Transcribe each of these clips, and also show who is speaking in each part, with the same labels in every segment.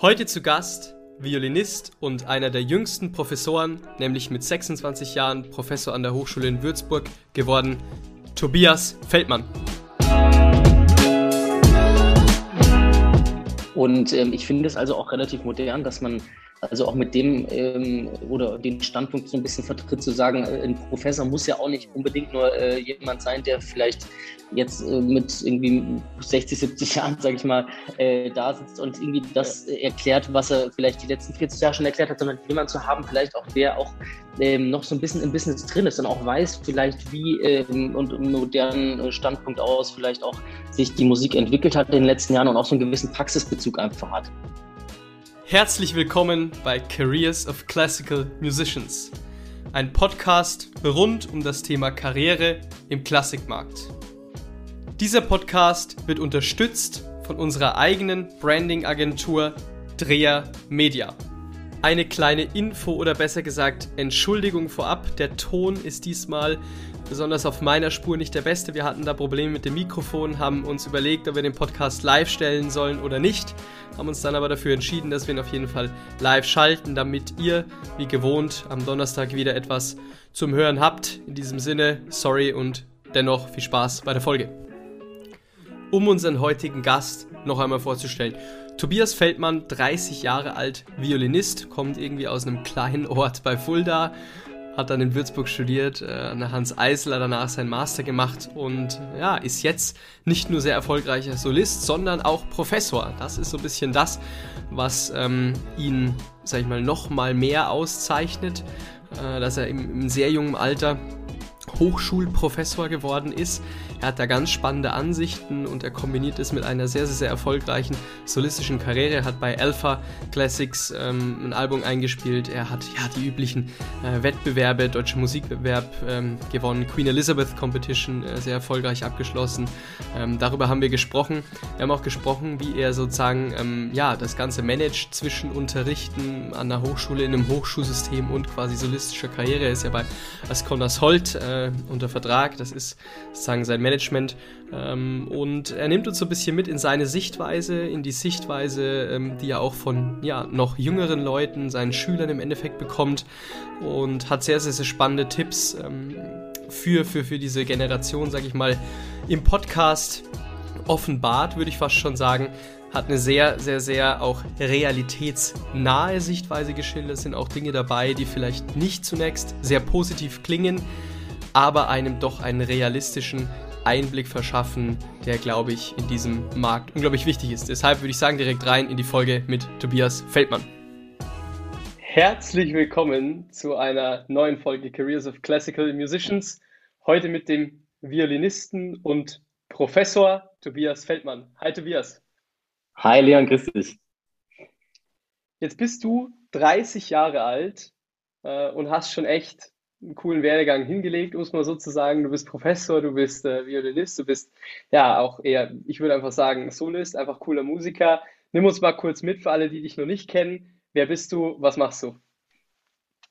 Speaker 1: Heute zu Gast Violinist und einer der jüngsten Professoren, nämlich mit 26 Jahren Professor an der Hochschule in Würzburg geworden, Tobias Feldmann.
Speaker 2: Und ähm, ich finde es also auch relativ modern, dass man also auch mit dem ähm, oder den Standpunkt so ein bisschen vertritt, zu sagen, äh, ein Professor muss ja auch nicht unbedingt nur äh, jemand sein, der vielleicht jetzt äh, mit irgendwie 60, 70 Jahren, sage ich mal, äh, da sitzt und irgendwie das äh, erklärt, was er vielleicht die letzten 40 Jahre schon erklärt hat, sondern jemand zu haben, vielleicht auch der auch ähm, noch so ein bisschen im Business drin ist und auch weiß vielleicht, wie ähm, und im modernen Standpunkt aus vielleicht auch sich die Musik entwickelt hat in den letzten Jahren und auch so einen gewissen Praxisbezug einfach hat.
Speaker 1: Herzlich willkommen bei Careers of Classical Musicians, ein Podcast rund um das Thema Karriere im Klassikmarkt. Dieser Podcast wird unterstützt von unserer eigenen Branding-Agentur Dreher Media. Eine kleine Info oder besser gesagt Entschuldigung vorab, der Ton ist diesmal besonders auf meiner Spur nicht der beste. Wir hatten da Probleme mit dem Mikrofon, haben uns überlegt, ob wir den Podcast live stellen sollen oder nicht, haben uns dann aber dafür entschieden, dass wir ihn auf jeden Fall live schalten, damit ihr, wie gewohnt, am Donnerstag wieder etwas zum Hören habt. In diesem Sinne, sorry und dennoch viel Spaß bei der Folge. Um unseren heutigen Gast noch einmal vorzustellen. Tobias Feldmann, 30 Jahre alt, Violinist, kommt irgendwie aus einem kleinen Ort bei Fulda, hat dann in Würzburg studiert, äh, an der Hans Eisler danach seinen Master gemacht und ja, ist jetzt nicht nur sehr erfolgreicher Solist, sondern auch Professor. Das ist so ein bisschen das, was ähm, ihn, sag ich mal, noch mal mehr auszeichnet, äh, dass er im, im sehr jungen Alter Hochschulprofessor geworden ist. Er hat da ganz spannende Ansichten und er kombiniert es mit einer sehr, sehr, sehr erfolgreichen solistischen Karriere. Er hat bei Alpha Classics ähm, ein Album eingespielt. Er hat ja die üblichen äh, Wettbewerbe, Deutsche Musikbewerb ähm, gewonnen, Queen Elizabeth Competition äh, sehr erfolgreich abgeschlossen. Ähm, darüber haben wir gesprochen. Wir haben auch gesprochen, wie er sozusagen ähm, ja, das Ganze managt zwischen Unterrichten an der Hochschule in einem Hochschulsystem und quasi solistischer Karriere. Er ist ja bei Asconas Holt äh, unter Vertrag. Das ist sozusagen sein Management. Ähm, und er nimmt uns so ein bisschen mit in seine Sichtweise, in die Sichtweise, ähm, die er auch von ja, noch jüngeren Leuten, seinen Schülern im Endeffekt bekommt. Und hat sehr, sehr, sehr spannende Tipps ähm, für, für, für diese Generation, sag ich mal, im Podcast offenbart, würde ich fast schon sagen hat eine sehr, sehr, sehr auch realitätsnahe Sichtweise geschildert. Es sind auch Dinge dabei, die vielleicht nicht zunächst sehr positiv klingen, aber einem doch einen realistischen Einblick verschaffen, der, glaube ich, in diesem Markt unglaublich wichtig ist. Deshalb würde ich sagen, direkt rein in die Folge mit Tobias Feldmann. Herzlich willkommen zu einer neuen Folge Careers of Classical Musicians. Heute mit dem Violinisten und Professor Tobias Feldmann. Hi Tobias.
Speaker 2: Hi Leon, grüß dich.
Speaker 1: Jetzt bist du 30 Jahre alt äh, und hast schon echt einen coolen Werdegang hingelegt, muss man sozusagen. Du bist Professor, du bist äh, Violinist, du bist ja auch eher, ich würde einfach sagen, Solist, einfach cooler Musiker. Nimm uns mal kurz mit für alle, die dich noch nicht kennen. Wer bist du? Was machst du?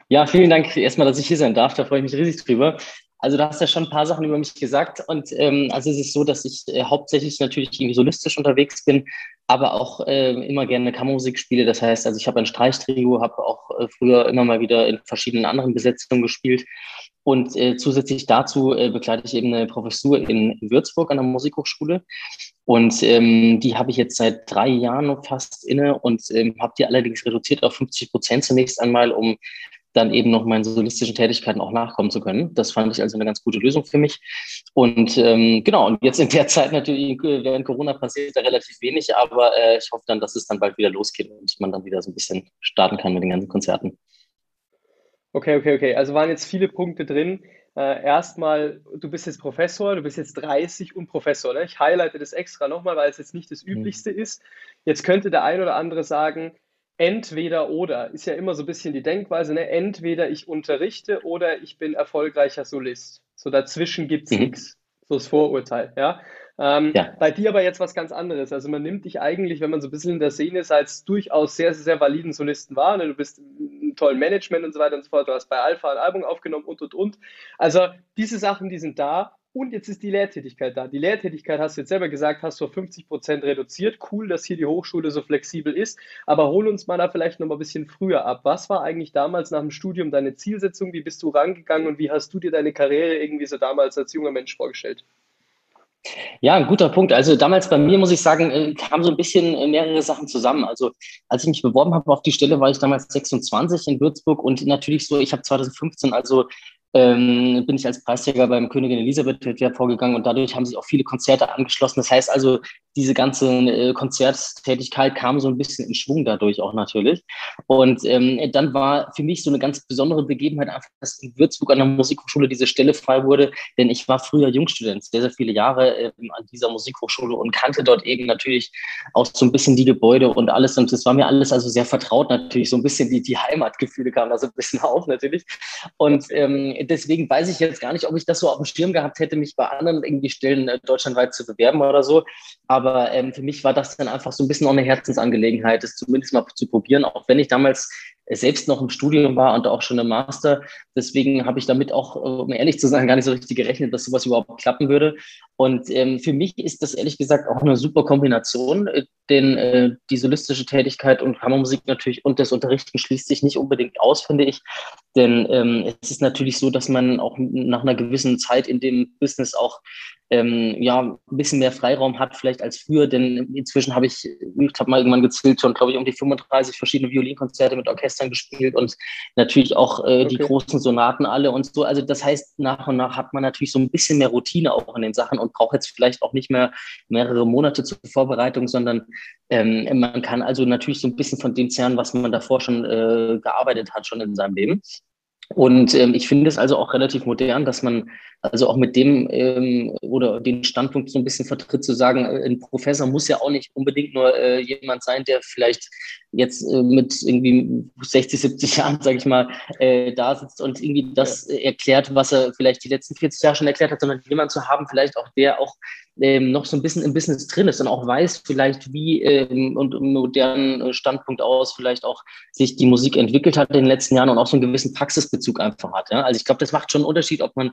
Speaker 2: Ja, vielen Dank erstmal, dass ich hier sein darf. Da freue ich mich riesig drüber. Also du hast ja schon ein paar Sachen über mich gesagt und ähm, also es ist so, dass ich äh, hauptsächlich natürlich irgendwie solistisch unterwegs bin, aber auch äh, immer gerne Kammermusik spiele. Das heißt, also ich habe ein Streichtrio, habe auch äh, früher immer mal wieder in verschiedenen anderen Besetzungen gespielt und äh, zusätzlich dazu äh, begleite ich eben eine Professur in Würzburg an der Musikhochschule und ähm, die habe ich jetzt seit drei Jahren fast inne und ähm, habe die allerdings reduziert auf 50 Prozent zunächst einmal, um dann eben noch meinen solistischen Tätigkeiten auch nachkommen zu können. Das fand ich also eine ganz gute Lösung für mich. Und ähm, genau, und jetzt in der Zeit natürlich, während Corona passiert da relativ wenig, aber äh, ich hoffe dann, dass es dann bald wieder losgeht und man dann wieder so ein bisschen starten kann mit den ganzen Konzerten.
Speaker 1: Okay, okay, okay. Also waren jetzt viele Punkte drin. Äh, erstmal, du bist jetzt Professor, du bist jetzt 30 und Professor. Ne? Ich highlighte das extra nochmal, weil es jetzt nicht das mhm. Üblichste mhm. ist. Jetzt könnte der ein oder andere sagen, entweder oder ist ja immer so ein bisschen die Denkweise, ne? entweder ich unterrichte oder ich bin erfolgreicher Solist. So dazwischen gibt es mhm. nichts. So das Vorurteil, ja? Ähm, ja. Bei dir aber jetzt was ganz anderes. Also man nimmt dich eigentlich, wenn man so ein bisschen in der Szene ist, als durchaus sehr, sehr, sehr validen Solisten wahr. Ne? Du bist ein tollen Management und so weiter und so fort. Du hast bei Alpha ein Album aufgenommen und, und, und. Also diese Sachen, die sind da.
Speaker 3: Und jetzt ist die Lehrtätigkeit da. Die Lehrtätigkeit hast du jetzt selber gesagt, hast du auf 50 Prozent reduziert. Cool, dass hier die Hochschule so flexibel ist. Aber hol uns mal da vielleicht noch mal ein bisschen früher ab. Was war eigentlich damals nach dem Studium deine Zielsetzung? Wie bist du rangegangen und wie hast du dir deine Karriere irgendwie so damals als junger Mensch vorgestellt?
Speaker 2: Ja, ein guter Punkt. Also damals bei mir, muss ich sagen, äh, kamen so ein bisschen äh, mehrere Sachen zusammen. Also als ich mich beworben habe auf die Stelle, war ich damals 26 in Würzburg und natürlich so, ich habe 2015 also ähm, bin ich als Preisträger beim Königin Elisabeth vorgegangen und dadurch haben sich auch viele Konzerte angeschlossen. Das heißt also, diese ganze äh, Konzerttätigkeit kam so ein bisschen in Schwung dadurch auch natürlich. Und ähm, dann war für mich so eine ganz besondere Begebenheit einfach, dass in Würzburg an der Musikhochschule diese Stelle frei wurde, denn ich war früher Jungstudent, sehr, sehr viele Jahre ähm, an dieser Musikhochschule und kannte dort eben natürlich auch so ein bisschen die Gebäude und alles. Und das war mir alles also sehr vertraut natürlich, so ein bisschen die, die Heimatgefühle kamen da so ein bisschen auf natürlich. Und ähm, deswegen weiß ich jetzt gar nicht, ob ich das so auf dem Schirm gehabt hätte, mich bei anderen irgendwie Stellen äh, deutschlandweit zu bewerben oder so. Aber ähm, für mich war das dann einfach so ein bisschen auch eine Herzensangelegenheit, das zumindest mal zu probieren, auch wenn ich damals selbst noch im Studium war und auch schon im Master. Deswegen habe ich damit auch, um ehrlich zu sein, gar nicht so richtig gerechnet, dass sowas überhaupt klappen würde. Und ähm, für mich ist das ehrlich gesagt auch eine super Kombination, äh, denn äh, die solistische Tätigkeit und Kammermusik natürlich und das Unterrichten schließt sich nicht unbedingt aus, finde ich. Denn ähm, es ist natürlich so, dass man auch nach einer gewissen Zeit in dem Business auch ähm, ja, ein bisschen mehr Freiraum hat vielleicht als früher, denn inzwischen habe ich, ich habe mal irgendwann gezählt, schon glaube ich um die 35 verschiedene Violinkonzerte mit Orchestern gespielt und natürlich auch äh, okay. die großen Sonaten alle und so. Also das heißt, nach und nach hat man natürlich so ein bisschen mehr Routine auch in den Sachen und braucht jetzt vielleicht auch nicht mehr mehrere Monate zur Vorbereitung, sondern ähm, man kann also natürlich so ein bisschen von dem zerren, was man davor schon äh, gearbeitet hat, schon in seinem Leben. Und ähm, ich finde es also auch relativ modern, dass man also auch mit dem ähm, oder den Standpunkt so ein bisschen vertritt, zu sagen, äh, ein Professor muss ja auch nicht unbedingt nur äh, jemand sein, der vielleicht jetzt äh, mit irgendwie 60, 70 Jahren, sage ich mal, äh, da sitzt und irgendwie das ja. erklärt, was er vielleicht die letzten 40 Jahre schon erklärt hat, sondern jemand zu haben, vielleicht auch der auch ähm, noch so ein bisschen im Business drin ist und auch weiß vielleicht, wie ähm, und im modernen Standpunkt aus vielleicht auch sich die Musik entwickelt hat in den letzten Jahren und auch so einen gewissen Praxisbezug einfach hat. Ja? Also ich glaube, das macht schon einen Unterschied, ob man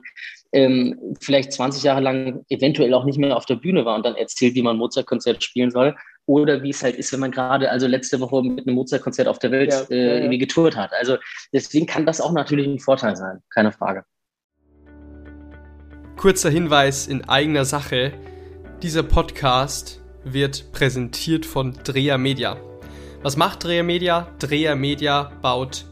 Speaker 2: ähm, vielleicht 20 Jahre lang eventuell auch nicht mehr auf der Bühne war und dann erzählt, wie man Mozart-Konzert spielen soll. Oder wie es halt ist, wenn man gerade also letzte Woche mit einem Mozart-Konzert auf der Welt ja, äh, ja, irgendwie getourt hat. Also deswegen kann das auch natürlich ein Vorteil sein, keine Frage.
Speaker 3: Kurzer Hinweis in eigener Sache. Dieser Podcast wird präsentiert von Dreher Media. Was macht Dreher Media? Dreher Media baut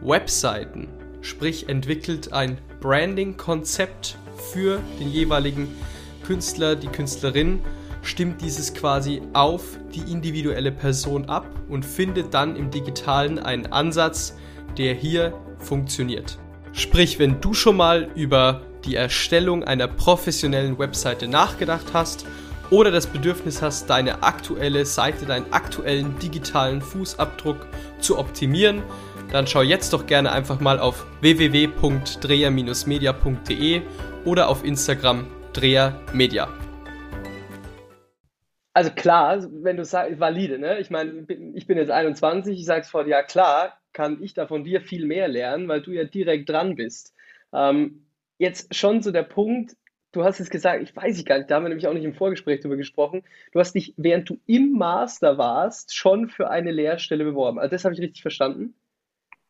Speaker 3: Webseiten, sprich entwickelt ein Branding-Konzept für den jeweiligen Künstler, die Künstlerin, stimmt dieses quasi auf die individuelle Person ab und findet dann im digitalen einen Ansatz, der hier funktioniert. Sprich, wenn du schon mal über die Erstellung einer professionellen Webseite nachgedacht hast oder das Bedürfnis hast, deine aktuelle Seite, deinen aktuellen digitalen Fußabdruck zu optimieren, dann schau jetzt doch gerne einfach mal auf www.dreher-media.de oder auf Instagram drehermedia. Also klar, wenn du sagst, valide, ne? Ich meine, ich bin jetzt 21, ich sage sofort, ja klar, kann ich da von dir viel mehr lernen, weil du ja direkt dran bist. Ähm, jetzt schon so der Punkt, du hast es gesagt, ich weiß ich gar nicht, da haben wir nämlich auch nicht im Vorgespräch drüber gesprochen. Du hast dich, während du im Master warst, schon für eine Lehrstelle beworben. Also das habe ich richtig verstanden?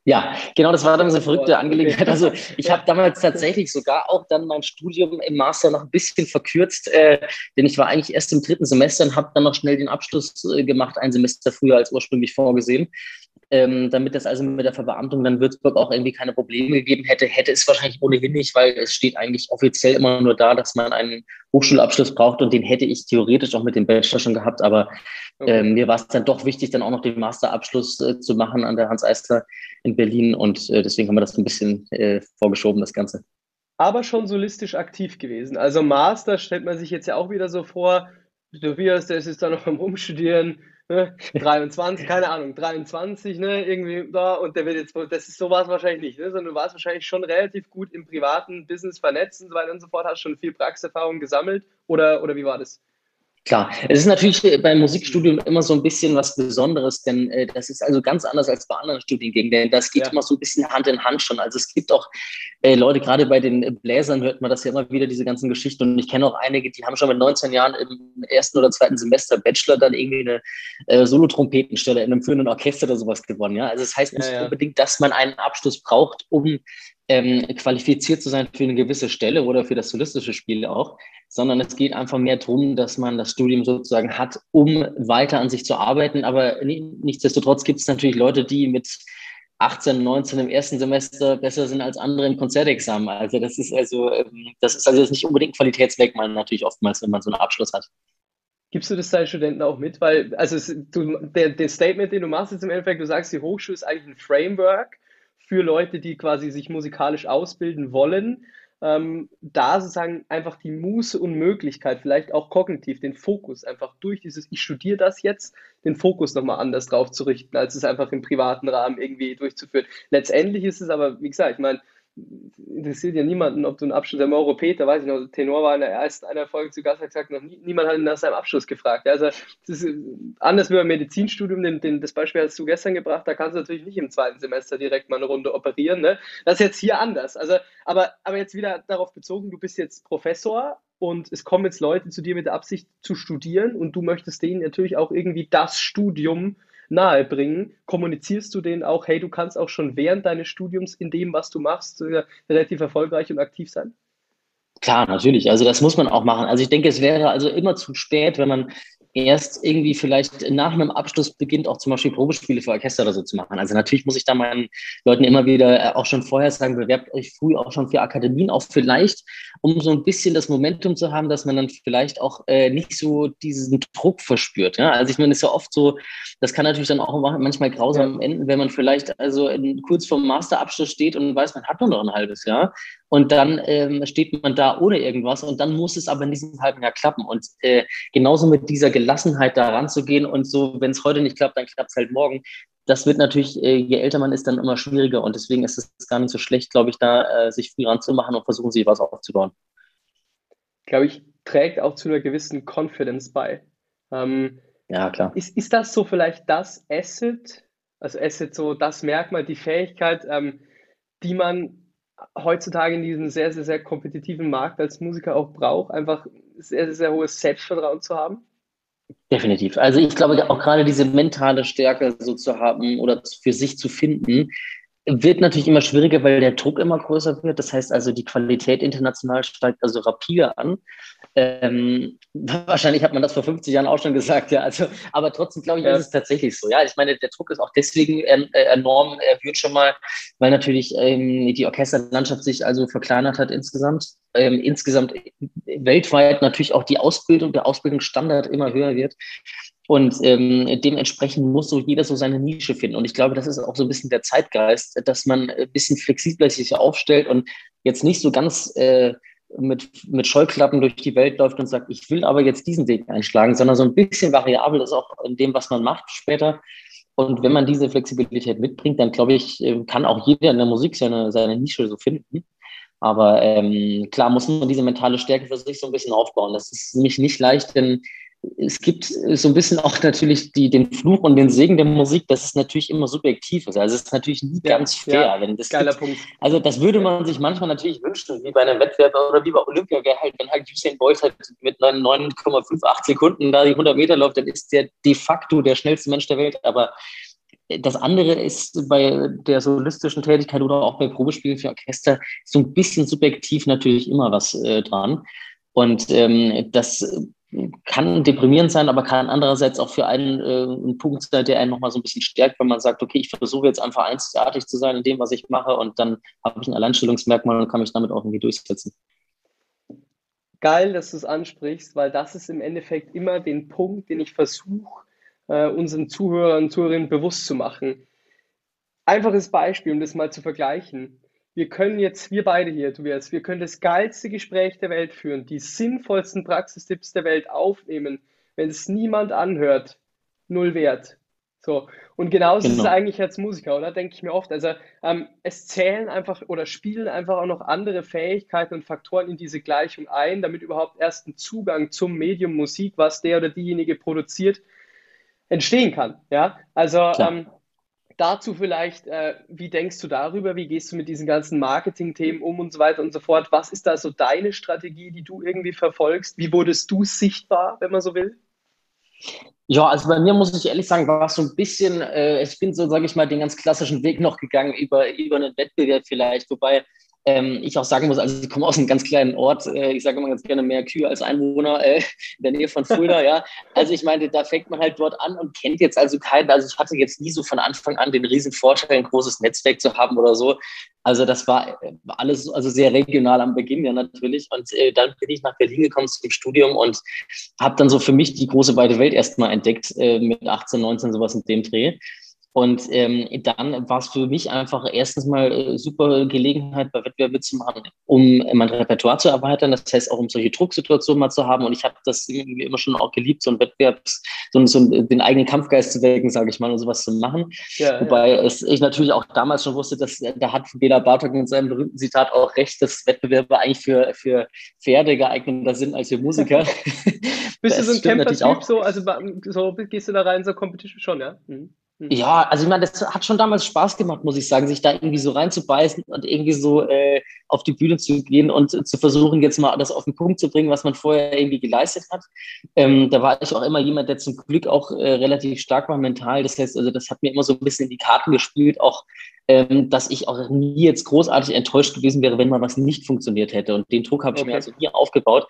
Speaker 2: Ja, genau, das war dann so eine verrückte Angelegenheit. Also ich habe damals tatsächlich sogar auch dann mein Studium im Master noch ein bisschen verkürzt, äh, denn ich war eigentlich erst im dritten Semester und habe dann noch schnell den Abschluss äh, gemacht, ein Semester früher als ursprünglich vorgesehen. Ähm, damit das also mit der Verbeamtung dann Würzburg auch irgendwie keine Probleme gegeben hätte, hätte es wahrscheinlich ohnehin nicht, weil es steht eigentlich offiziell immer nur da, dass man einen Hochschulabschluss braucht und den hätte ich theoretisch auch mit dem Bachelor schon gehabt, aber okay. ähm, mir war es dann doch wichtig, dann auch noch den Masterabschluss äh, zu machen an der Hans Eister in Berlin und äh, deswegen haben wir das ein bisschen äh, vorgeschoben, das Ganze.
Speaker 3: Aber schon solistisch aktiv gewesen. Also Master stellt man sich jetzt ja auch wieder so vor, Tobias, der ist jetzt da noch am Rumstudieren, ne? 23, keine Ahnung, 23, ne, irgendwie da und der wird jetzt, das ist sowas wahrscheinlich nicht, ne, sondern du warst wahrscheinlich schon relativ gut im privaten Business vernetzt und so weiter und so fort, hast schon viel Praxiserfahrung gesammelt oder, oder wie war das?
Speaker 2: Klar, es ist natürlich beim Musikstudium immer so ein bisschen was Besonderes, denn äh, das ist also ganz anders als bei anderen Studiengängen, denn das geht ja. immer so ein bisschen Hand in Hand schon. Also es gibt auch äh, Leute, gerade bei den Bläsern hört man das ja immer wieder, diese ganzen Geschichten. Und ich kenne auch einige, die haben schon mit 19 Jahren im ersten oder zweiten Semester Bachelor dann irgendwie eine äh, Solotrompetenstelle in einem führenden Orchester oder sowas gewonnen. Ja? Also es das heißt nicht ja, ja. unbedingt, dass man einen Abschluss braucht, um ähm, qualifiziert zu sein für eine gewisse Stelle oder für das solistische Spiel auch, sondern es geht einfach mehr darum, dass man das Studium sozusagen hat, um weiter an sich zu arbeiten. Aber nichtsdestotrotz gibt es natürlich Leute, die mit 18, 19 im ersten Semester besser sind als andere im Konzertexamen. Also das ist also, ähm, das ist also jetzt nicht unbedingt Qualitätsmerkmal natürlich oftmals, wenn man so einen Abschluss hat.
Speaker 3: Gibst du das deinen Studenten auch mit? Weil, also du, der, der Statement, den du machst jetzt im Endeffekt, du sagst, die Hochschule ist eigentlich ein Framework, für Leute, die quasi sich musikalisch ausbilden wollen, ähm, da sozusagen einfach die Muße und Möglichkeit, vielleicht auch kognitiv, den Fokus einfach durch dieses, ich studiere das jetzt, den Fokus nochmal anders drauf zu richten, als es einfach im privaten Rahmen irgendwie durchzuführen. Letztendlich ist es aber, wie gesagt, ich meine, interessiert ja niemanden, ob du einen Abschluss im Europäer, weiß ich noch, Tenor war in der ersten einer Folge zu Gast, hat gesagt, noch nie, niemand hat ihn nach seinem Abschluss gefragt. Also ist anders wie beim Medizinstudium, den, den, das Beispiel hast du gestern gebracht, da kannst du natürlich nicht im zweiten Semester direkt mal eine Runde operieren. Ne? Das ist jetzt hier anders. Also, aber, aber jetzt wieder darauf bezogen, du bist jetzt Professor und es kommen jetzt Leute zu dir mit der Absicht zu studieren und du möchtest denen natürlich auch irgendwie das Studium nahebringen, kommunizierst du denen auch, hey, du kannst auch schon während deines Studiums in dem, was du machst, äh, relativ erfolgreich und aktiv sein?
Speaker 2: Klar, natürlich. Also das muss man auch machen. Also ich denke, es wäre also immer zu spät, wenn man erst irgendwie vielleicht nach einem Abschluss beginnt, auch zum Beispiel Probespiele für Orchester oder so zu machen. Also natürlich muss ich da meinen Leuten immer wieder äh, auch schon vorher sagen, bewerbt euch früh auch schon für Akademien, auch vielleicht, um so ein bisschen das Momentum zu haben, dass man dann vielleicht auch äh, nicht so diesen Druck verspürt. Ja? Also ich meine, es ist ja oft so, das kann natürlich dann auch manchmal grausam enden, wenn man vielleicht also in, kurz vorm Masterabschluss steht und weiß, man hat nur noch ein halbes Jahr und dann ähm, steht man da ohne irgendwas und dann muss es aber in diesem halben Jahr klappen. Und äh, genauso mit dieser Gelassenheit da ranzugehen und so, wenn es heute nicht klappt, dann klappt es halt morgen. Das wird natürlich, äh, je älter man ist, dann immer schwieriger und deswegen ist es gar nicht so schlecht, glaube ich, da äh, sich früh ranzumachen und versuchen, sich was aufzubauen.
Speaker 3: Glaube ich, trägt auch zu einer gewissen Confidence bei. Ähm, ja, klar. Ist, ist das so vielleicht das Asset, also Asset so das Merkmal, die Fähigkeit, ähm, die man heutzutage in diesem sehr, sehr, sehr kompetitiven Markt als Musiker auch braucht, einfach sehr, sehr, sehr hohes Selbstvertrauen zu haben?
Speaker 2: Definitiv. Also ich glaube, auch gerade diese mentale Stärke so zu haben oder für sich zu finden, wird natürlich immer schwieriger, weil der Druck immer größer wird. Das heißt also, die Qualität international steigt also rapide an. Ähm, wahrscheinlich hat man das vor 50 Jahren auch schon gesagt, ja. Also, aber trotzdem glaube ich, ja. ist es tatsächlich so. Ja, ich meine, der Druck ist auch deswegen äh, enorm erhöht schon mal, weil natürlich ähm, die Orchesterlandschaft sich also verkleinert hat insgesamt. Ähm, insgesamt weltweit natürlich auch die Ausbildung, der Ausbildungsstandard immer höher wird. Und ähm, dementsprechend muss so jeder so seine Nische finden. Und ich glaube, das ist auch so ein bisschen der Zeitgeist, dass man ein bisschen flexibler sich aufstellt und jetzt nicht so ganz äh, mit, mit Scheuklappen durch die Welt läuft und sagt, ich will aber jetzt diesen Weg einschlagen, sondern so ein bisschen variabel ist auch in dem, was man macht später. Und wenn man diese Flexibilität mitbringt, dann glaube ich, äh, kann auch jeder in der Musik seine, seine Nische so finden. Aber ähm, klar muss man diese mentale Stärke für sich so ein bisschen aufbauen. Das ist nämlich nicht leicht, denn es gibt so ein bisschen auch natürlich die, den Fluch und den Segen der Musik, dass es natürlich immer subjektiv ist. Also es ist natürlich nie ja, ganz fair. Ja, wenn das geiler gibt, Punkt. Also das würde man sich manchmal natürlich wünschen, wie bei einem Wettbewerb oder wie bei Olympia, halt, wenn halt Usain Bolt halt mit 9,58 Sekunden da die 100 Meter läuft, dann ist der de facto der schnellste Mensch der Welt. Aber das andere ist bei der solistischen Tätigkeit oder auch bei Probespielen für Orchester so ein bisschen subjektiv natürlich immer was äh, dran. Und ähm, das kann deprimierend sein, aber kann andererseits auch für einen äh, ein Punkt sein, der einen nochmal so ein bisschen stärkt, wenn man sagt, okay, ich versuche jetzt einfach einzigartig zu sein in dem, was ich mache und dann habe ich ein Alleinstellungsmerkmal und kann mich damit auch irgendwie durchsetzen.
Speaker 3: Geil, dass du es ansprichst, weil das ist im Endeffekt immer den Punkt, den ich versuche, äh, unseren Zuhörern und Zuhörerinnen bewusst zu machen. Einfaches Beispiel, um das mal zu vergleichen wir können jetzt, wir beide hier, Tobias, wir können das geilste Gespräch der Welt führen, die sinnvollsten Praxistipps der Welt aufnehmen. Wenn es niemand anhört, null Wert. So, und genauso genau. ist es eigentlich als Musiker, oder? Denke ich mir oft. Also ähm, es zählen einfach oder spielen einfach auch noch andere Fähigkeiten und Faktoren in diese Gleichung ein, damit überhaupt erst ein Zugang zum Medium Musik, was der oder diejenige produziert, entstehen kann. Ja, also ähm, dazu vielleicht, äh, wie denkst du darüber? Wie gehst du mit diesen ganzen Marketing-Themen um und so weiter und so fort? Was ist da so deine Strategie, die du irgendwie verfolgst? Wie wurdest du sichtbar, wenn man so will?
Speaker 2: Ja, also bei mir muss ich ehrlich sagen, war es so ein bisschen, äh, ich bin so, sage ich mal, den ganz klassischen Weg noch gegangen über, über einen Wettbewerb vielleicht, wobei ähm, ich auch sagen muss, also ich komme aus einem ganz kleinen Ort, äh, ich sage immer ganz gerne mehr Kühe als Einwohner äh, in der Nähe von Fulda, ja. Also ich meine, da fängt man halt dort an und kennt jetzt also keinen, also ich hatte jetzt nie so von Anfang an den riesen Vorteil, ein großes Netzwerk zu haben oder so. Also das war äh, alles also sehr regional am Beginn ja natürlich. Und äh, dann bin ich nach Berlin gekommen zum Studium und habe dann so für mich die große weite Welt erstmal entdeckt, äh, mit 18, 19 sowas in dem Dreh. Und ähm, dann war es für mich einfach erstens mal äh, super Gelegenheit, bei Wettbewerben mitzumachen, um mein Repertoire zu erweitern. Das heißt auch, um solche Drucksituationen mal zu haben. Und ich habe das irgendwie immer schon auch geliebt, so ein Wettbewerbs, so, so den eigenen Kampfgeist zu wecken, sage ich mal, und sowas zu machen. Ja, Wobei ja. Es, ich natürlich auch damals schon wusste, dass da hat Bela Bartok mit seinem berühmten Zitat auch recht, dass Wettbewerbe eigentlich für, für Pferde geeigneter sind als für Musiker.
Speaker 3: Bist du so ein Camper-Typ, so, also so gehst du da rein, so Competition schon, ja? Mhm.
Speaker 2: Mhm. Ja, also ich meine, das hat schon damals Spaß gemacht, muss ich sagen, sich da irgendwie so reinzubeißen und irgendwie so äh, auf die Bühne zu gehen und zu versuchen, jetzt mal das auf den Punkt zu bringen, was man vorher irgendwie geleistet hat. Ähm, da war ich auch immer jemand, der zum Glück auch äh, relativ stark war mental. Das heißt, also das hat mir immer so ein bisschen in die Karten gespielt, auch ähm, dass ich auch nie jetzt großartig enttäuscht gewesen wäre, wenn mal was nicht funktioniert hätte. Und den Druck habe ich okay. mir also hier aufgebaut.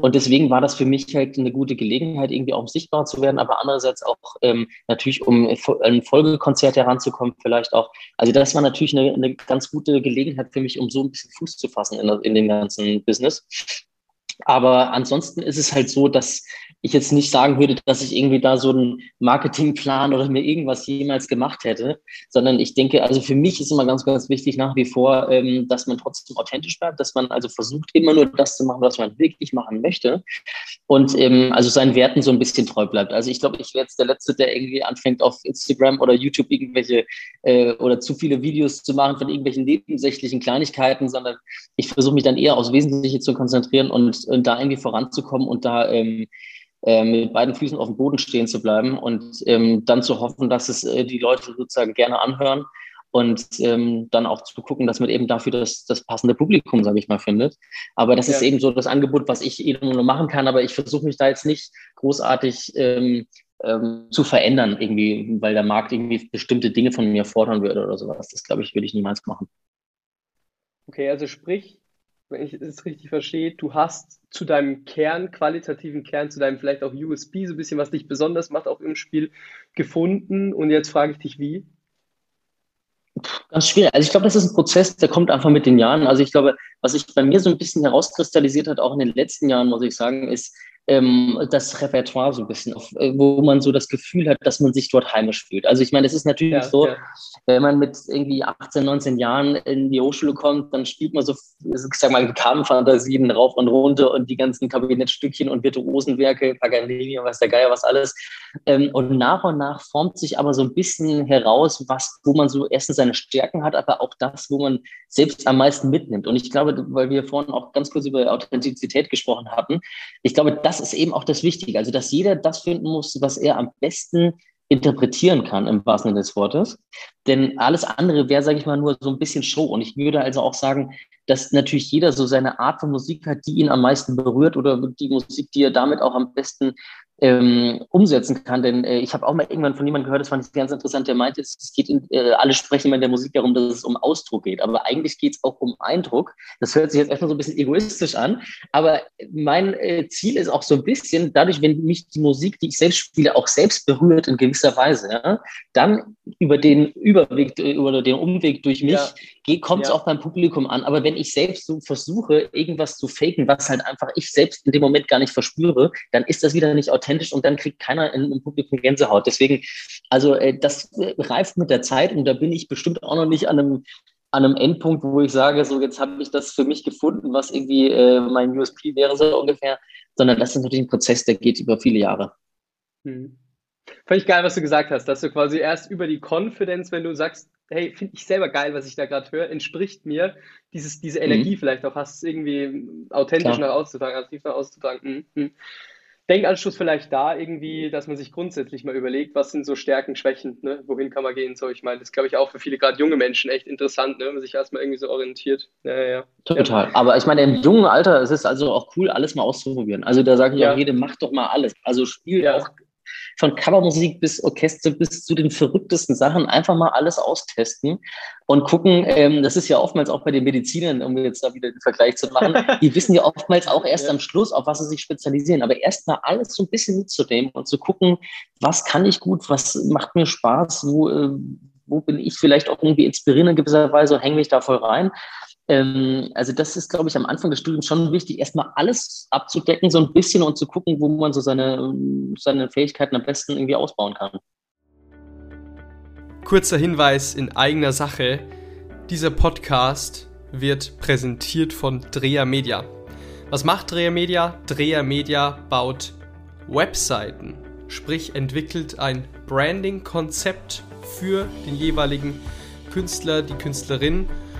Speaker 2: Und deswegen war das für mich halt eine gute Gelegenheit, irgendwie auch sichtbar zu werden, aber andererseits auch ähm, natürlich, um ein Folgekonzert heranzukommen, vielleicht auch. Also das war natürlich eine, eine ganz gute Gelegenheit für mich, um so ein bisschen Fuß zu fassen in, in dem ganzen Business. Aber ansonsten ist es halt so, dass ich jetzt nicht sagen würde, dass ich irgendwie da so einen Marketingplan oder mir irgendwas jemals gemacht hätte, sondern ich denke, also für mich ist immer ganz, ganz wichtig nach wie vor, ähm, dass man trotzdem authentisch bleibt, dass man also versucht, immer nur das zu machen, was man wirklich machen möchte und ähm, also seinen Werten so ein bisschen treu bleibt. Also ich glaube, ich wäre jetzt der Letzte, der irgendwie anfängt, auf Instagram oder YouTube irgendwelche äh, oder zu viele Videos zu machen von irgendwelchen nebensächlichen Kleinigkeiten, sondern ich versuche mich dann eher aufs Wesentliche zu konzentrieren und, und da irgendwie voranzukommen und da ähm, äh, mit beiden Füßen auf dem Boden stehen zu bleiben und ähm, dann zu hoffen, dass es äh, die Leute sozusagen gerne anhören und ähm, dann auch zu gucken, dass man eben dafür das, das passende Publikum, sage ich mal, findet. Aber das ja. ist eben so das Angebot, was ich eben nur machen kann. Aber ich versuche mich da jetzt nicht großartig ähm, ähm, zu verändern, irgendwie, weil der Markt irgendwie bestimmte Dinge von mir fordern würde oder sowas. Das, glaube ich, würde ich niemals machen.
Speaker 3: Okay, also sprich, wenn ich es richtig verstehe, du hast zu deinem Kern, qualitativen Kern, zu deinem vielleicht auch USP, so ein bisschen, was dich besonders macht, auch im Spiel gefunden. Und jetzt frage ich dich, wie?
Speaker 2: Ganz schwierig. Also ich glaube, das ist ein Prozess, der kommt einfach mit den Jahren. Also ich glaube, was sich bei mir so ein bisschen herauskristallisiert hat, auch in den letzten Jahren, muss ich sagen, ist, ähm, das Repertoire so ein bisschen, auf, äh, wo man so das Gefühl hat, dass man sich dort heimisch fühlt. Also ich meine, es ist natürlich ja, so, ja. wenn man mit irgendwie 18, 19 Jahren in die Hochschule kommt, dann spielt man so, ich sag mal, Kamenfantasien rauf und runter und die ganzen Kabinettstückchen und Virtuosenwerke, Paganini und was der Geier, was alles. Ähm, und nach und nach formt sich aber so ein bisschen heraus, was, wo man so erstens seine Stärken hat, aber auch das, wo man selbst am meisten mitnimmt. Und ich glaube, weil wir vorhin auch ganz kurz über Authentizität gesprochen hatten, ich glaube, das ist eben auch das Wichtige. Also, dass jeder das finden muss, was er am besten interpretieren kann, im wahrsten Sinne des Wortes. Denn alles andere wäre, sage ich mal, nur so ein bisschen Show. Und ich würde also auch sagen, dass natürlich jeder so seine Art von Musik hat, die ihn am meisten berührt oder die Musik, die er damit auch am besten ähm, umsetzen kann. Denn äh, ich habe auch mal irgendwann von jemandem gehört, das fand ich ganz interessant, der meinte, es geht in, äh, alle sprechen immer in der Musik darum, dass es um Ausdruck geht. Aber eigentlich geht es auch um Eindruck. Das hört sich jetzt erstmal so ein bisschen egoistisch an. Aber mein äh, Ziel ist auch so ein bisschen, dadurch, wenn mich die Musik, die ich selbst spiele, auch selbst berührt in gewisser Weise, ja, dann über den Überweg, über den Umweg durch mich ja. kommt es ja. auch beim Publikum an. Aber wenn ich selbst so versuche, irgendwas zu faken, was halt einfach ich selbst in dem Moment gar nicht verspüre, dann ist das wieder nicht authentisch authentisch und dann kriegt keiner im Publikum Gänsehaut. Deswegen, also äh, das äh, reift mit der Zeit und da bin ich bestimmt auch noch nicht an einem an einem Endpunkt, wo ich sage, so jetzt habe ich das für mich gefunden, was irgendwie äh, mein USP wäre, so ungefähr, sondern das ist natürlich ein Prozess, der geht über viele Jahre.
Speaker 3: Hm. Fand ich geil, was du gesagt hast, dass du quasi erst über die Confidence, wenn du sagst, hey, finde ich selber geil, was ich da gerade höre, entspricht mir, dieses, diese Energie mhm. vielleicht auch hast, irgendwie authentisch Klar. nach auszutragen, tief nach auszutragen. Mhm. Denkanschluss vielleicht da irgendwie, dass man sich grundsätzlich mal überlegt, was sind so Stärken, Schwächen, ne? wohin kann man gehen, so ich meine, das glaube ich auch für viele gerade junge Menschen echt interessant, ne? wenn man sich erstmal irgendwie so orientiert. Ja, ja.
Speaker 2: Total, aber ich meine, im jungen Alter es ist es also auch cool, alles mal auszuprobieren. Also da sagen ja auch jede, mach doch mal alles. Also spiel ja. auch von Covermusik bis Orchester bis zu den verrücktesten Sachen einfach mal alles austesten und gucken, ähm, das ist ja oftmals auch bei den Medizinern, um jetzt da wieder den Vergleich zu machen, die wissen ja oftmals auch erst ja. am Schluss, auf was sie sich spezialisieren, aber erst mal alles so ein bisschen mitzunehmen und zu gucken, was kann ich gut, was macht mir Spaß, wo, äh, wo bin ich vielleicht auch irgendwie inspirierend in gewisser Weise hänge mich da voll rein ähm, also das ist, glaube ich, am Anfang des Studiums schon wichtig, erstmal alles abzudecken, so ein bisschen und zu gucken, wo man so seine, seine Fähigkeiten am besten irgendwie ausbauen kann.
Speaker 3: Kurzer Hinweis in eigener Sache. Dieser Podcast wird präsentiert von Dreher Media. Was macht Dreher Media? Dreher Media baut Webseiten, sprich entwickelt ein Branding-Konzept für den jeweiligen Künstler, die Künstlerin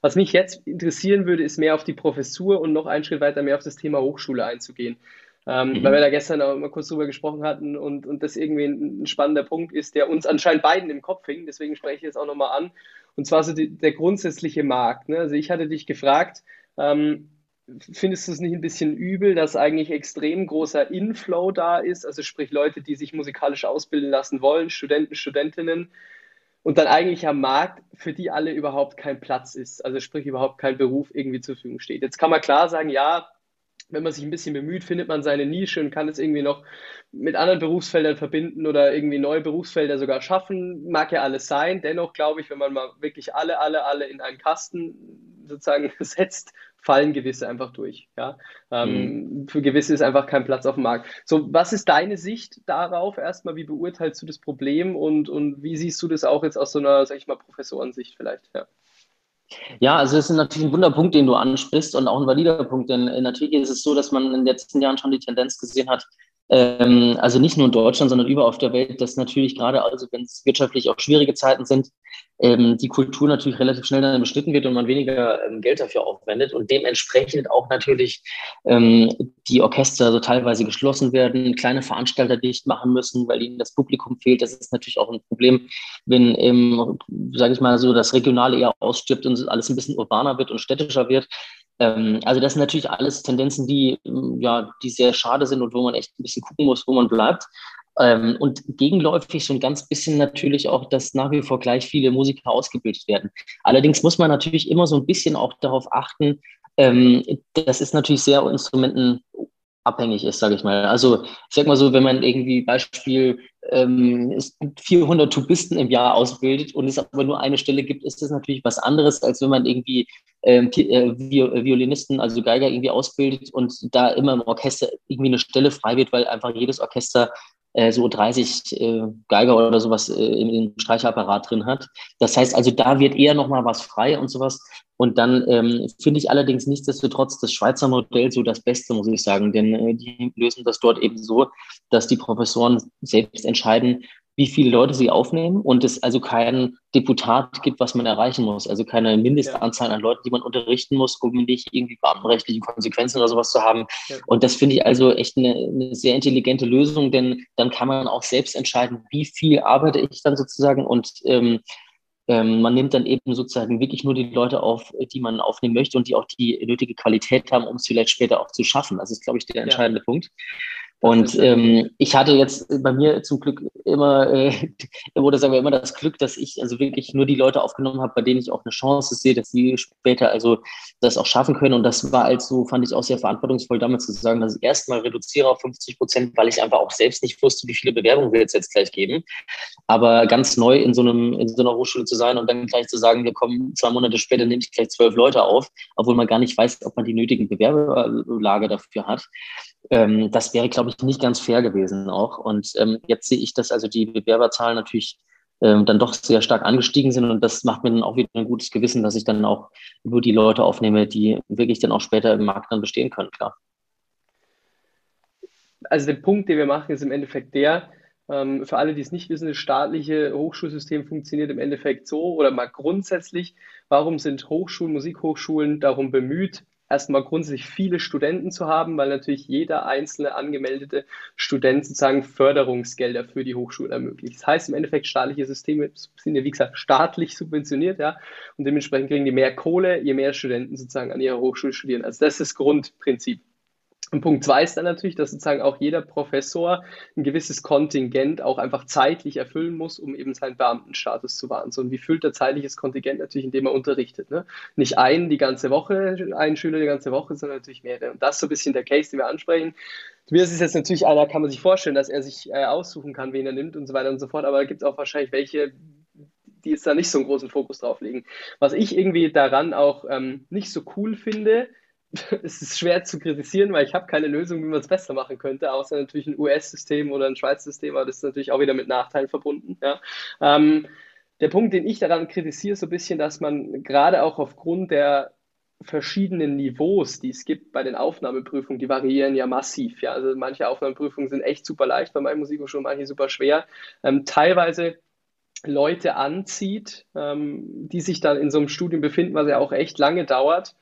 Speaker 3: Was mich jetzt interessieren würde, ist mehr auf die Professur und noch einen Schritt weiter mehr auf das Thema Hochschule einzugehen. Ähm, mhm. Weil wir da gestern auch mal kurz drüber gesprochen hatten und, und das irgendwie ein, ein, spannender Punkt ist, der uns anscheinend beiden im Kopf hing. Deswegen spreche ich jetzt auch nochmal an. Und zwar so die, der grundsätzliche Markt. Ne? Also ich hatte dich gefragt, ähm, findest du es nicht ein bisschen übel, dass eigentlich extrem großer Inflow da ist? Also sprich Leute, die sich musikalisch ausbilden lassen wollen, Studenten, Studentinnen, und dann eigentlich am Markt für die alle überhaupt kein Platz ist, also sprich überhaupt kein Beruf irgendwie zur Verfügung steht. Jetzt kann man klar sagen, ja, wenn man sich ein bisschen bemüht, findet man seine Nische und kann es irgendwie noch mit anderen Berufsfeldern verbinden oder irgendwie neue Berufsfelder sogar schaffen. Mag ja alles sein. Dennoch glaube ich, wenn man mal wirklich alle, alle, alle in einen Kasten sozusagen setzt, fallen gewisse einfach durch. Ja? Ähm, mhm. Für gewisse ist einfach kein Platz auf dem Markt. So, was ist deine Sicht darauf erstmal? Wie beurteilst du das Problem und, und wie siehst du das auch jetzt aus so einer, sag ich mal, Professorensicht vielleicht? Ja.
Speaker 2: Ja, also es ist natürlich ein Wunderpunkt, den du ansprichst und auch ein valider Punkt, denn natürlich ist es so, dass man in den letzten Jahren schon die Tendenz gesehen hat, ähm, also nicht nur in Deutschland, sondern überall auf der Welt, dass natürlich gerade, also wenn es wirtschaftlich auch schwierige Zeiten sind, ähm, die Kultur natürlich relativ schnell dann beschnitten wird und man weniger ähm, Geld dafür aufwendet und dementsprechend auch natürlich ähm, die Orchester so teilweise geschlossen werden, kleine Veranstalter dicht machen müssen, weil ihnen das Publikum fehlt. Das ist natürlich auch ein Problem, wenn, ähm, sage ich mal so, das Regionale eher ausstirbt und alles ein bisschen urbaner wird und städtischer wird. Ähm, also das sind natürlich alles Tendenzen, die, ähm, ja, die sehr schade sind und wo man echt ein bisschen gucken muss, wo man bleibt. Ähm, und gegenläufig so ein ganz bisschen natürlich auch, dass nach wie vor gleich viele Musiker ausgebildet werden. Allerdings muss man natürlich immer so ein bisschen auch darauf achten, ähm, das ist natürlich sehr Instrumenten abhängig ist, sage ich mal. Also ich sag mal so, wenn man irgendwie Beispiel ähm, 400 Tubisten im Jahr ausbildet und es aber nur eine Stelle gibt, ist das natürlich was anderes, als wenn man irgendwie ähm, äh, Violinisten, also Geiger irgendwie ausbildet und da immer im Orchester irgendwie eine Stelle frei wird, weil einfach jedes Orchester äh, so 30 äh, Geiger oder sowas äh, im Streichapparat drin hat. Das heißt also, da wird eher nochmal was frei und sowas. Und dann ähm, finde ich allerdings nichtsdestotrotz das Schweizer Modell so das Beste, muss ich sagen, denn äh, die lösen das dort eben so, dass die Professoren selbst entscheiden, wie viele Leute sie aufnehmen und es also kein Deputat gibt, was man erreichen muss. Also keine Mindestanzahl an Leuten, die man unterrichten muss, um nicht irgendwie beamtenrechtliche Konsequenzen oder sowas zu haben. Ja. Und das finde ich also echt eine, eine, sehr intelligente Lösung, denn dann kann man auch selbst entscheiden, wie viel arbeite ich dann sozusagen und ähm, ähm, man nimmt dann eben sozusagen wirklich nur die Leute auf, die man aufnehmen möchte und die auch die nötige Qualität haben, um es vielleicht später auch zu schaffen. Das ist, glaube ich, der entscheidende ja. Punkt. Und ähm, ich hatte jetzt bei mir zum Glück immer, äh, oder sagen wir immer das Glück, dass ich also wirklich nur die Leute aufgenommen habe, bei denen ich auch eine Chance sehe, dass sie später also das auch schaffen können. Und das war also, fand ich auch sehr verantwortungsvoll, damals zu sagen, dass ich erstmal reduziere auf 50 Prozent, weil ich einfach auch selbst nicht wusste, wie viele Bewerbungen wir jetzt, jetzt gleich geben. Aber ganz neu in so einem, in so einer Hochschule zu sein und dann gleich zu sagen, wir kommen zwei Monate später, nehme ich gleich zwölf Leute auf, obwohl man gar nicht weiß, ob man die nötigen Bewerberlage dafür hat. Ähm, das wäre, glaube ich, nicht ganz fair gewesen auch. Und ähm, jetzt sehe ich, dass also die Bewerberzahlen natürlich ähm, dann doch sehr stark angestiegen sind. Und das macht mir dann auch wieder ein gutes Gewissen, dass ich dann auch nur die Leute aufnehme, die wirklich dann auch später im Markt dann bestehen können, klar.
Speaker 3: Also der Punkt, den wir machen, ist im Endeffekt der, ähm, für alle, die es nicht wissen, das staatliche Hochschulsystem funktioniert im Endeffekt so oder mal grundsätzlich, warum sind Hochschulen, Musikhochschulen darum bemüht, erstmal grundsätzlich viele Studenten zu haben, weil natürlich jeder einzelne angemeldete Student sozusagen Förderungsgelder für die Hochschule ermöglicht. Das heißt im Endeffekt, staatliche Systeme sind ja wie gesagt staatlich subventioniert, ja, und dementsprechend kriegen die mehr Kohle, je mehr Studenten sozusagen an ihrer Hochschule studieren. Also das ist das Grundprinzip. Und Punkt zwei ist dann natürlich, dass sozusagen auch jeder Professor ein gewisses Kontingent auch einfach zeitlich erfüllen muss, um eben seinen Beamtenstatus zu wahren. So, und wie füllt er zeitliches Kontingent natürlich, indem er unterrichtet. Ne? Nicht einen die ganze Woche, einen Schüler die ganze Woche, sondern natürlich mehrere. Und das ist so ein bisschen der Case, den wir ansprechen. Tobias ist jetzt natürlich einer, kann man sich vorstellen, dass er sich äh, aussuchen kann, wen er nimmt und so weiter und so fort. Aber da gibt es auch wahrscheinlich welche, die jetzt da nicht so einen großen Fokus drauf legen. Was ich irgendwie daran auch ähm, nicht so cool finde, es ist schwer zu kritisieren, weil ich habe keine Lösung, wie man es besser machen könnte, außer natürlich ein US-System oder ein Schweiz-System, aber das ist natürlich auch wieder mit Nachteilen verbunden. Ja. Ähm, der Punkt, den ich daran kritisiere, so ein bisschen, dass man gerade auch aufgrund der verschiedenen Niveaus, die es gibt bei den Aufnahmeprüfungen, die variieren ja massiv. Ja. Also manche Aufnahmeprüfungen sind echt super leicht bei meinem Musikhochschule, manche super schwer. Ähm, teilweise Leute anzieht, ähm, die sich dann in so einem Studium befinden, was ja auch echt lange dauert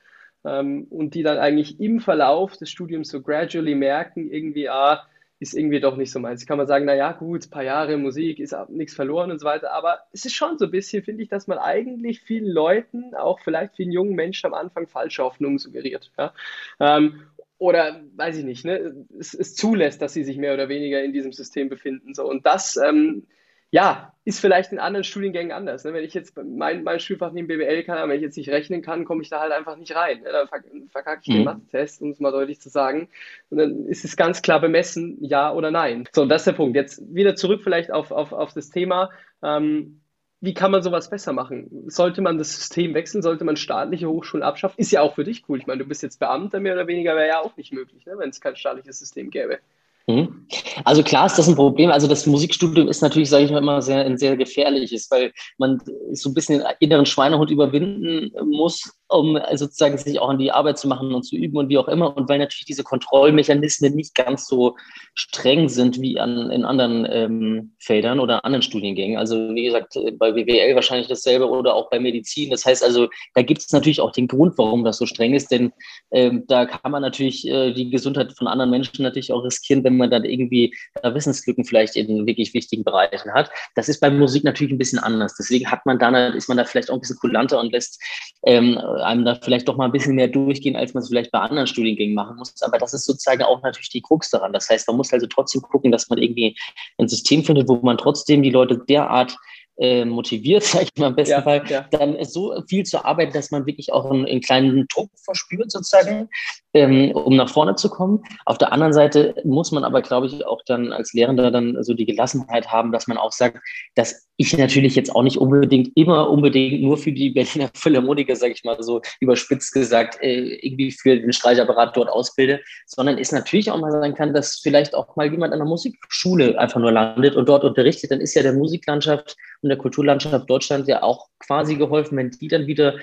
Speaker 3: ähm, und die dann eigentlich im Verlauf des Studiums so gradually merken, irgendwie, ah, ist irgendwie doch nicht so meins. Kann man sagen, naja, gut, ein paar Jahre Musik ist nichts verloren und so weiter, aber es ist schon so ein bisschen, finde ich, dass man eigentlich vielen Leuten, auch vielleicht vielen jungen Menschen am Anfang falsche Hoffnungen suggeriert. Ja? Ähm, oder weiß ich nicht, ne, es, es, zulässt, dass sie sich mehr oder weniger in diesem System befinden. So. Und das ähm, ja, ist vielleicht in anderen Studiengängen anders. Ne? Wenn ich jetzt mein, mein Schulfach neben BWL kann, aber wenn ich jetzt nicht rechnen kann, komme ich da halt einfach nicht rein. Ne? Dann verkacke ich mhm. den Mathe-Test, um es mal deutlich zu sagen. Und dann ist es ganz klar bemessen, ja oder nein. So, und das ist der Punkt. Jetzt wieder zurück vielleicht auf, auf, auf das Thema. Ähm, wie kann man sowas besser machen? Sollte man das System wechseln? Sollte man staatliche Hochschulen abschaffen? Ist ja auch für dich cool. Ich meine, du bist jetzt Beamter mehr oder weniger, wäre ja auch nicht möglich, ne? wenn es kein staatliches System gäbe.
Speaker 2: Mhm. Also klar ist das ein Problem. Also das Musikstudium ist natürlich, sage ich mal, immer sehr, ein sehr gefährliches, weil man so ein bisschen den inneren Schweinehund überwinden muss, um sozusagen sich auch an die Arbeit zu machen und zu üben und wie auch immer. Und weil natürlich diese Kontrollmechanismen nicht ganz so streng sind wie an, in anderen ähm, Feldern oder anderen Studiengängen. Also wie gesagt, bei WWL wahrscheinlich dasselbe oder auch bei Medizin. Das heißt also, da gibt es natürlich auch den Grund, warum das so streng ist, denn ähm, da kann man natürlich äh, die Gesundheit von anderen Menschen natürlich auch riskieren, wenn man dann irgendwie äh, Wissenslücken vielleicht in wirklich wichtigen Bereichen hat. Das ist bei Musik natürlich ein bisschen anders. Deswegen hat man dann, ist man da vielleicht auch ein bisschen kulanter und lässt ähm, einem da vielleicht doch mal ein bisschen mehr durchgehen, als man es vielleicht bei anderen Studiengängen machen muss. Aber das ist sozusagen auch natürlich die Krux daran. Das heißt, man muss also trotzdem gucken, dass man irgendwie ein System findet, wo man trotzdem die Leute derart äh, motiviert, sage ich mal im besten ja, Fall, ja. dann so viel zu arbeiten, dass man wirklich auch einen, einen kleinen Druck verspürt sozusagen, ähm, um nach vorne zu kommen. Auf der anderen Seite muss man aber, glaube ich, auch dann als Lehrender dann so die Gelassenheit haben, dass man auch sagt, dass ich natürlich jetzt auch nicht unbedingt immer unbedingt nur für die Berliner Philharmoniker, sage ich mal so überspitzt gesagt, äh, irgendwie für den Streichapparat dort ausbilde, sondern es natürlich auch mal sein kann, dass vielleicht auch mal jemand an der Musikschule einfach nur landet und dort unterrichtet, dann ist ja der Musiklandschaft und der Kulturlandschaft Deutschland ja auch quasi geholfen, wenn die dann wieder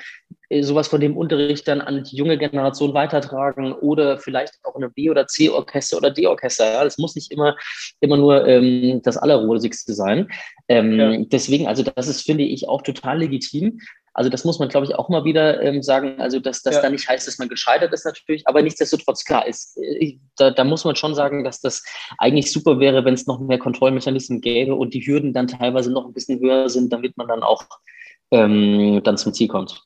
Speaker 2: sowas von dem Unterricht dann an die junge Generation weitertragen oder vielleicht auch in einem B- oder C-Orchester oder D-Orchester. Ja, das muss nicht immer, immer nur ähm, das Allerrosigste sein. Ähm, ja. Deswegen, also das ist, finde ich, auch total legitim. Also das muss man, glaube ich, auch mal wieder ähm, sagen. Also dass das ja. da nicht heißt, dass man gescheitert ist natürlich, aber nichtsdestotrotz klar ist, äh, da, da, muss man schon sagen, dass das eigentlich super wäre, wenn es noch mehr Kontrollmechanismen gäbe und die Hürden dann teilweise noch ein bisschen höher sind, damit man dann auch ähm, dann zum Ziel kommt.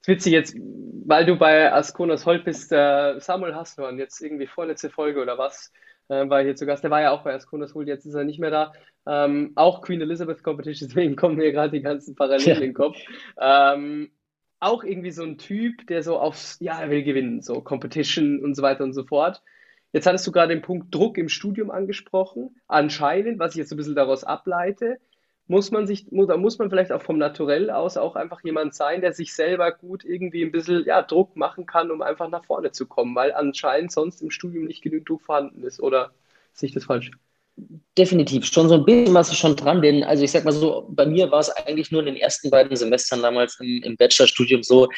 Speaker 3: Das ist witzig jetzt, weil du bei Asconas Holt bist, äh, Samuel Hasselmann, jetzt irgendwie vorletzte Folge oder was, äh, war hier zu Gast. Der war ja auch bei Ascona jetzt ist er nicht mehr da. Ähm, auch Queen Elizabeth Competition, deswegen kommen mir gerade die ganzen Parallelen in den Kopf. Ähm, auch irgendwie so ein Typ, der so aufs, ja, er will gewinnen, so Competition und so weiter und so fort. Jetzt hattest du gerade den Punkt Druck im Studium angesprochen. Anscheinend, was ich jetzt so ein bisschen daraus ableite, muss man sich, da muss man vielleicht auch vom Naturell aus auch einfach jemand sein, der sich selber gut irgendwie ein bisschen ja, Druck machen kann, um einfach nach vorne zu kommen, weil anscheinend sonst im Studium nicht genügend Druck vorhanden ist. Oder sehe ich das falsch?
Speaker 2: Definitiv, schon so ein bisschen was schon dran, denn also ich sag mal so, bei mir war es eigentlich nur in den ersten beiden Semestern damals im, im Bachelorstudium so,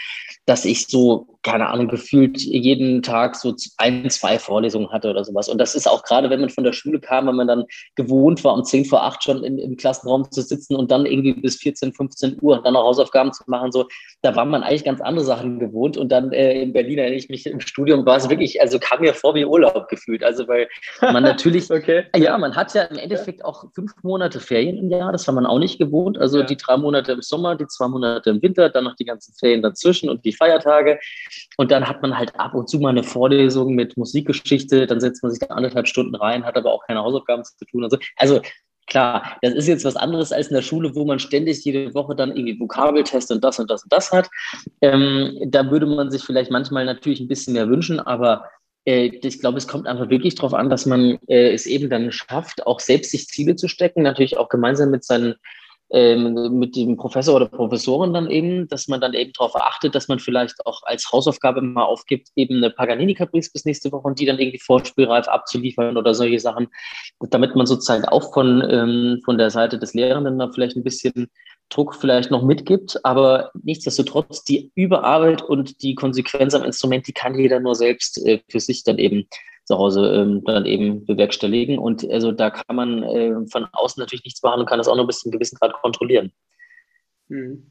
Speaker 2: dass ich so, keine Ahnung, gefühlt jeden Tag so ein, zwei Vorlesungen hatte oder sowas. Und das ist auch gerade, wenn man von der Schule kam, wenn man dann gewohnt war, um 10 vor 8 schon in, im Klassenraum zu sitzen und dann irgendwie bis 14, 15 Uhr und dann noch Hausaufgaben zu machen, so, da war man eigentlich ganz andere Sachen gewohnt. Und dann äh, in Berlin erinnere ich mich im Studium, war es wirklich, also kam mir vor wie Urlaub gefühlt. Also weil man natürlich, okay. ja, man hat ja im Endeffekt auch fünf Monate Ferien im Jahr, das war man auch nicht gewohnt. Also ja. die drei Monate im Sommer, die zwei Monate im Winter, dann noch die ganzen Ferien dazwischen und die Feiertage. Und dann hat man halt ab und zu mal eine Vorlesung mit Musikgeschichte, dann setzt man sich da anderthalb Stunden rein, hat aber auch keine Hausaufgaben zu tun so. Also Klar, das ist jetzt was anderes als in der Schule, wo man ständig jede Woche dann irgendwie Vokabeltest und das und das und das hat. Ähm, da würde man sich vielleicht manchmal natürlich ein bisschen mehr wünschen, aber ich glaube, es kommt einfach wirklich darauf an, dass man äh, es eben dann schafft, auch selbst sich Ziele zu stecken, natürlich auch gemeinsam mit seinen ähm, mit dem Professor oder Professorin dann eben, dass man dann eben darauf achtet, dass man vielleicht auch als Hausaufgabe mal aufgibt, eben eine Paganini Caprice bis nächste Woche und die dann irgendwie vorspielreif abzuliefern oder solche Sachen, damit man sozusagen auch von, ähm, von der Seite des Lehrenden da vielleicht ein bisschen Druck vielleicht noch mitgibt, aber nichtsdestotrotz die Überarbeit und die Konsequenz am Instrument, die kann jeder nur selbst äh, für sich dann eben zu Hause ähm, dann eben bewerkstelligen. Und also da kann man äh, von außen natürlich nichts machen und kann das auch noch bis zu einem gewissen Grad kontrollieren.
Speaker 3: Hm.